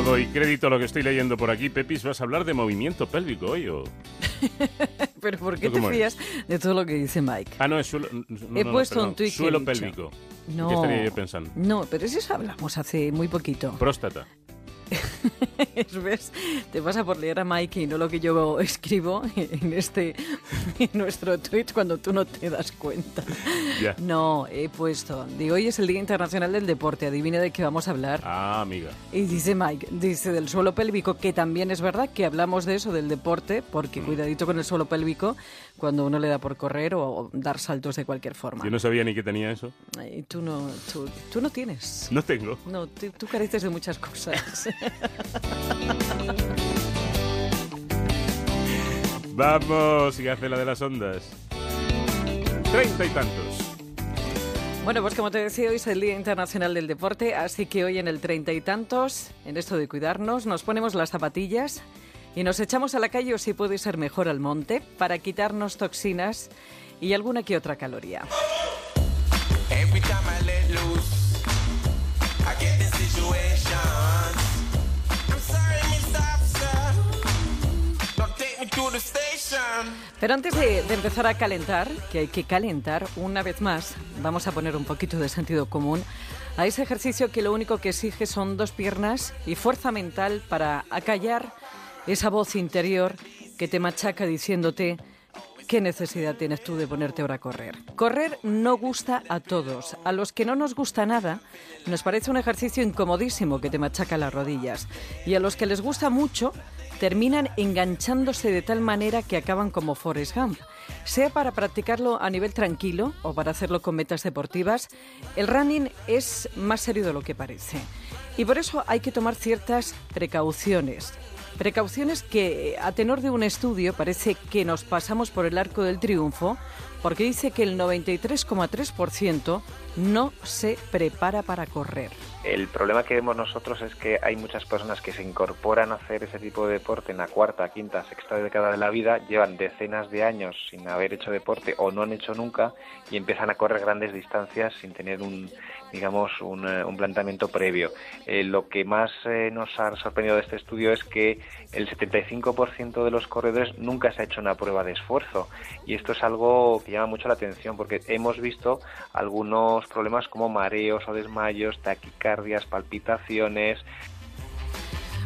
No doy crédito a lo que estoy leyendo por aquí. Pepis, ¿vas a hablar de movimiento pélvico hoy o...? ¿Pero por qué te fías de todo lo que dice Mike? Ah, no, es suelo... He puesto un tuit Suelo pélvico. No, ¿Qué estaría yo pensando? No, pero eso hablamos hace muy poquito. Próstata. ¿Ves? Te pasa por leer a Mike y no lo que yo escribo en este en nuestro tweet cuando tú no te das cuenta. No, he puesto. De hoy es el Día Internacional del Deporte. Adivina de qué vamos a hablar. Ah, amiga. Y dice Mike, dice del suelo pélvico, que también es verdad que hablamos de eso, del deporte, porque mm. cuidadito con el suelo pélvico cuando uno le da por correr o dar saltos de cualquier forma. Yo no sabía ni que tenía eso. Y tú no, tú, no tienes. No tengo. No, tú, tú careces de muchas cosas. Vamos, y hace la de las ondas. Treinta y tantos. Bueno, pues como te decía, hoy es el Día Internacional del Deporte, así que hoy en el treinta y tantos, en esto de cuidarnos, nos ponemos las zapatillas y nos echamos a la calle o si puede ser mejor al monte para quitarnos toxinas y alguna que otra caloría. Pero antes de, empezar a calentar, que hay que calentar una vez más, vamos a poner un poquito de sentido común a ese ejercicio que lo único que exige son dos piernas y fuerza mental para acallar esa voz interior que te machaca diciéndote ¿Qué necesidad tienes tú de ponerte ahora a correr? Correr no gusta a todos. A los que no nos gusta nada, nos parece un ejercicio incomodísimo que te machaca las rodillas. Y a los que les gusta mucho, terminan enganchándose de tal manera que acaban como Forrest Gump. Sea para practicarlo a nivel tranquilo o para hacerlo con metas deportivas, el running es más serio de lo que parece. Y por eso hay que tomar ciertas precauciones. Precauciones que, a tenor de un estudio, parece que nos pasamos por el arco del triunfo, porque dice que el 93,3% no se prepara para correr. El problema que vemos nosotros es que hay muchas personas que se incorporan a hacer ese tipo de deporte en la cuarta, quinta, sexta década de la vida, llevan decenas de años sin haber hecho deporte o no han hecho nunca y empiezan a correr grandes distancias sin tener un, digamos, un, eh, planteamiento previo. Eh, lo que más eh, nos ha sorprendido de este estudio es que el 75% de los corredores nunca se ha hecho una prueba de esfuerzo y esto es algo que llama mucho la atención porque hemos visto algunos problemas como mareos o desmayos, taquicardias, palpitaciones,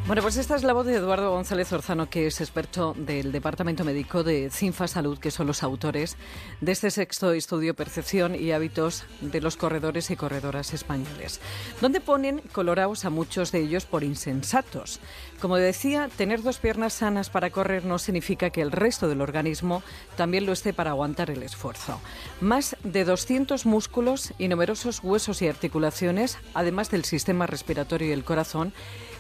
bueno, pues esta es la voz de Eduardo González Orzano, que es experto del Departamento Médico de Cinfa Salud, que son los autores de este sexto estudio Percepción y Hábitos de los Corredores y Corredoras Españoles, donde ponen colorados a muchos de ellos por insensatos. Como decía, tener dos piernas sanas para correr no significa que el resto del organismo también lo esté para aguantar el esfuerzo. Más de 200 músculos y numerosos huesos y articulaciones, además del sistema respiratorio y el corazón,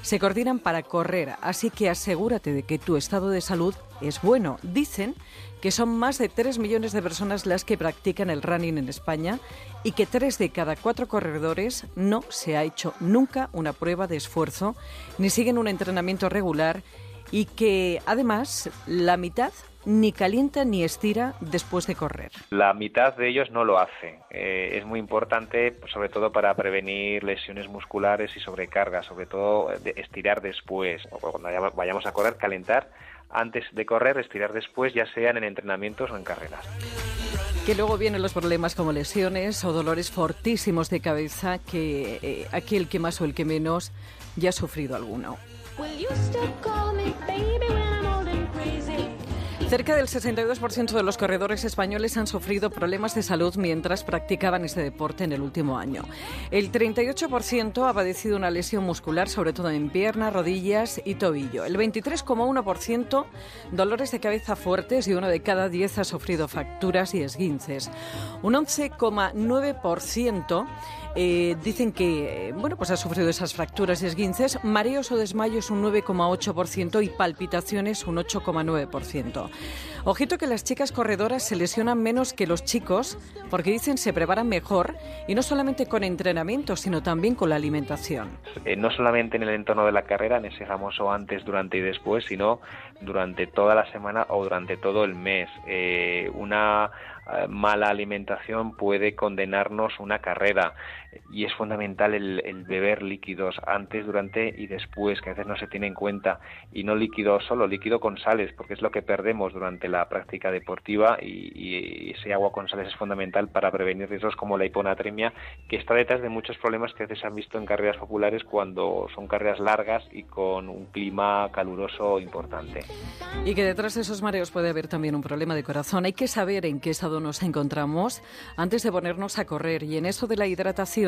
se coordinan para correr, así que asegúrate de que tu estado de salud es bueno. Dicen que son más de 3 millones de personas las que practican el running en España y que 3 de cada 4 corredores no se ha hecho nunca una prueba de esfuerzo ni siguen un entrenamiento regular y que además la mitad ni calienta ni estira después de correr. La mitad de ellos no lo hace. Eh, es muy importante, sobre todo para prevenir lesiones musculares y sobrecarga, sobre todo estirar después. O cuando vayamos a correr, calentar antes de correr, estirar después, ya sean en entrenamientos o en carreras. Que luego vienen los problemas como lesiones o dolores fortísimos de cabeza que eh, aquí el que más o el que menos ya ha sufrido alguno. Cerca del 62% de los corredores españoles han sufrido problemas de salud mientras practicaban este deporte en el último año. El 38% ha padecido una lesión muscular, sobre todo en pierna, rodillas y tobillo. El 23,1% dolores de cabeza fuertes y uno de cada diez ha sufrido fracturas y esguinces. Un 11,9% eh, dicen que bueno, pues ha sufrido esas fracturas y esguinces, mareos o desmayos un 9,8% y palpitaciones un 8,9%. Ojito que las chicas corredoras se lesionan menos que los chicos porque dicen se preparan mejor y no solamente con entrenamiento, sino también con la alimentación. Eh, no solamente en el entorno de la carrera, en ese famoso antes, durante y después, sino durante toda la semana o durante todo el mes. Eh, una eh, mala alimentación puede condenarnos una carrera y es fundamental el, beber líquidos antes, durante y después, que a veces no se tiene en cuenta, y no líquido solo, líquido con sales, porque es lo que perdemos durante la práctica deportiva y, ese agua con sales es fundamental para prevenir riesgos como la hiponatremia, que está detrás de muchos problemas que a veces se han visto en carreras populares cuando son carreras largas y con un clima caluroso importante. Y que detrás de esos mareos puede haber también un problema de corazón. Hay que saber en qué estado nos encontramos antes de ponernos a correr. Y en eso de la hidratación,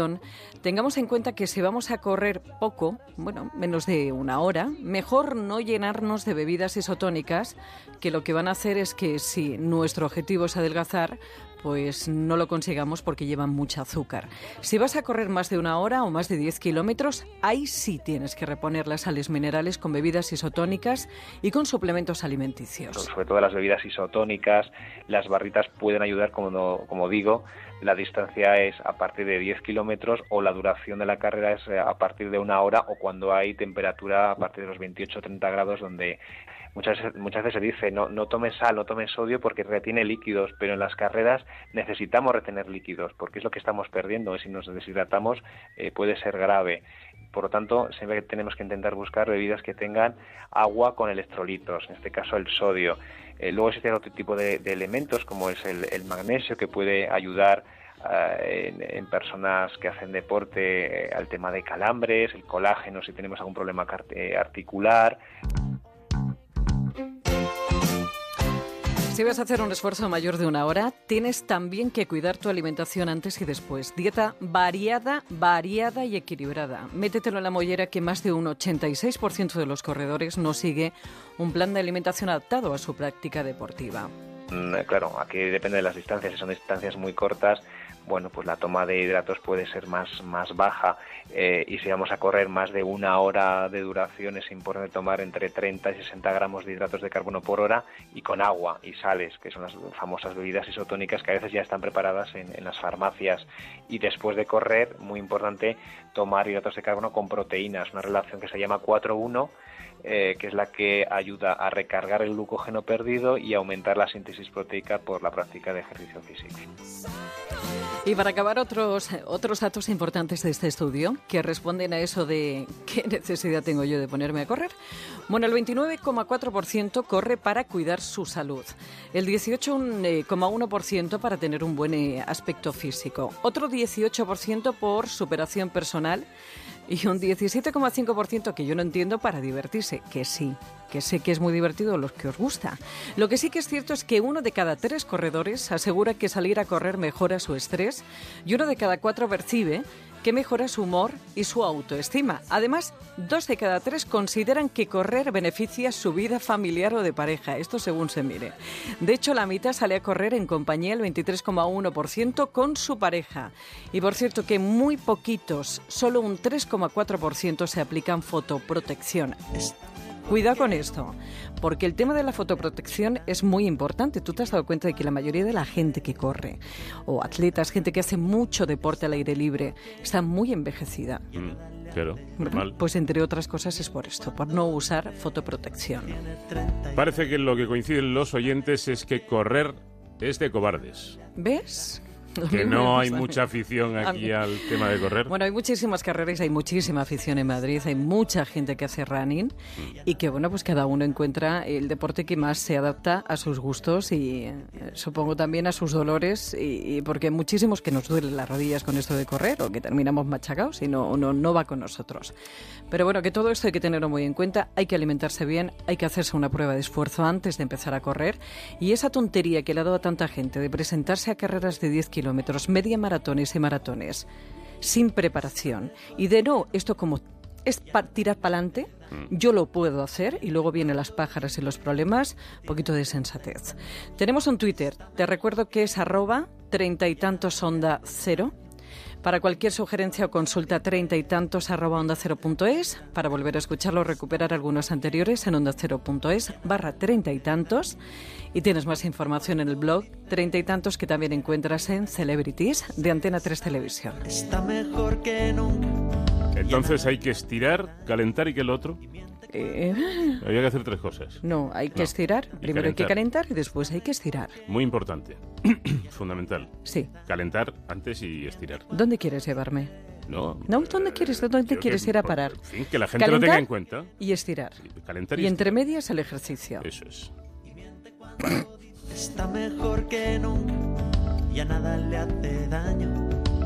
tengamos en cuenta que si vamos a correr poco, bueno, menos de una hora, mejor no llenarnos de bebidas isotónicas, que lo que van a hacer es que si nuestro objetivo es adelgazar, pues no lo consigamos porque llevan mucho azúcar. Si vas a correr más de una hora o más de 10 kilómetros, ahí sí tienes que reponer las sales minerales con bebidas isotónicas y con suplementos alimenticios. Sobre todo las bebidas isotónicas, las barritas pueden ayudar, como, como digo, la distancia es a partir de 10 kilómetros o la duración de la carrera es eh, a partir de una hora o cuando hay temperatura a partir de los 28 o 30 grados donde Muchas, muchas veces se dice no, no tomes sal, no tomes sodio porque retiene líquidos, pero en las carreras necesitamos retener líquidos porque es lo que estamos perdiendo. Si nos deshidratamos eh, puede ser grave. Por lo tanto, siempre tenemos que intentar buscar bebidas que tengan agua con electrolitos, en este caso el sodio. Eh, luego existen otro tipo de, elementos como es el, magnesio que puede ayudar eh, en, personas que hacen deporte al tema de calambres, el colágeno si tenemos algún problema articular. Si vas a hacer un esfuerzo mayor de una hora, tienes también que cuidar tu alimentación antes y después. Dieta variada, variada y equilibrada. Métetelo en la mollera que más de un 86% de los corredores no sigue un plan de alimentación adaptado a su práctica deportiva. Mm, claro, aquí depende de las distancias. Si son distancias muy cortas, bueno, pues la toma de hidratos puede ser más, más baja eh, y si vamos a correr más de una hora de duración es importante tomar entre 30 y 60 gramos de hidratos de carbono por hora y con agua y sales, que son las famosas bebidas isotónicas que a veces ya están preparadas en, las farmacias. Y después de correr, muy importante, tomar hidratos de carbono con proteínas, una relación que se llama 4-1 eh, que es la que ayuda a recargar el glucógeno perdido y aumentar la síntesis proteica por la práctica de ejercicio físico. Y para acabar, otros, otros datos importantes de este estudio que responden a eso de qué necesidad tengo yo de ponerme a correr. Bueno, el 29,4% corre para cuidar su salud, el 18,1% para tener un buen eh, aspecto físico, otro 18% por superación personal y un 17,5% que yo no entiendo para divertirse, que sí, que sé que es muy divertido los que os gusta. Lo que sí que es cierto es que uno de cada tres corredores asegura que salir a correr mejora su estrés y uno de cada cuatro percibe que mejora su humor y su autoestima. Además, dos de cada tres consideran que correr beneficia su vida familiar o de pareja, esto según se mire. De hecho, la mitad sale a correr en compañía el 23,1% con su pareja. Y por cierto que muy poquitos, solo un 3,4% se aplican fotoprotección. Cuidado con esto, porque el tema de la fotoprotección es muy importante. Tú te has dado cuenta de que la mayoría de la gente que corre, o atletas, gente que hace mucho deporte al aire libre, está muy envejecida. Mm, claro, normal. Pues entre otras cosas es por esto, por no usar fotoprotección. Parece que lo que coinciden los oyentes es que correr es de cobardes. ¿Ves? Que no hay mucha afición aquí al tema de correr. Bueno, hay muchísimas carreras, hay muchísima afición en Madrid, hay mucha gente que hace running y que, bueno, pues cada uno encuentra el deporte que más se adapta a sus gustos y eh, supongo también a sus dolores y, porque muchísimos que nos duelen las rodillas con esto de correr o que terminamos machacados y no, no, no va con nosotros. Pero bueno, que todo esto hay que tenerlo muy en cuenta, hay que alimentarse bien, hay que hacerse una prueba de esfuerzo antes de empezar a correr y esa tontería que le ha dado a tanta gente de presentarse a carreras de 10 kilómetros kilómetros, media maratones y maratones, sin preparación. Y de no, esto como es tirar para adelante, mm. yo lo puedo hacer y luego vienen las pájaras y los problemas, un poquito de sensatez. Tenemos un Twitter, te recuerdo que es arroba treinta y tantos onda cero. Para cualquier sugerencia o consulta, treinta y tantos arroba onda cero punto es. Para volver a escucharlo recuperar algunos anteriores en onda cero punto es barra treinta y tantos. Y tienes más información en el blog treinta y tantos que también encuentras en Celebrities de Antena 3 Televisión. Está mejor que nunca. Entonces hay que estirar, calentar y que el otro. Eh, Había que hacer tres cosas. no, hay que No. estirar. Y Primero hay que calentar. calentar y después hay que estirar. Muy importante. Fundamental. Sí. Calentar antes y estirar. ¿Dónde quieres llevarme? No, No, ¿dónde eh, quieres- dónde quieres que, ir a parar? En fin, que la gente lo tenga Calentar en cuenta. Y estirar. Calentar y, Y entre estirar. medias el ejercicio. Eso es. Está mejor que nunca, ya nada le hace daño.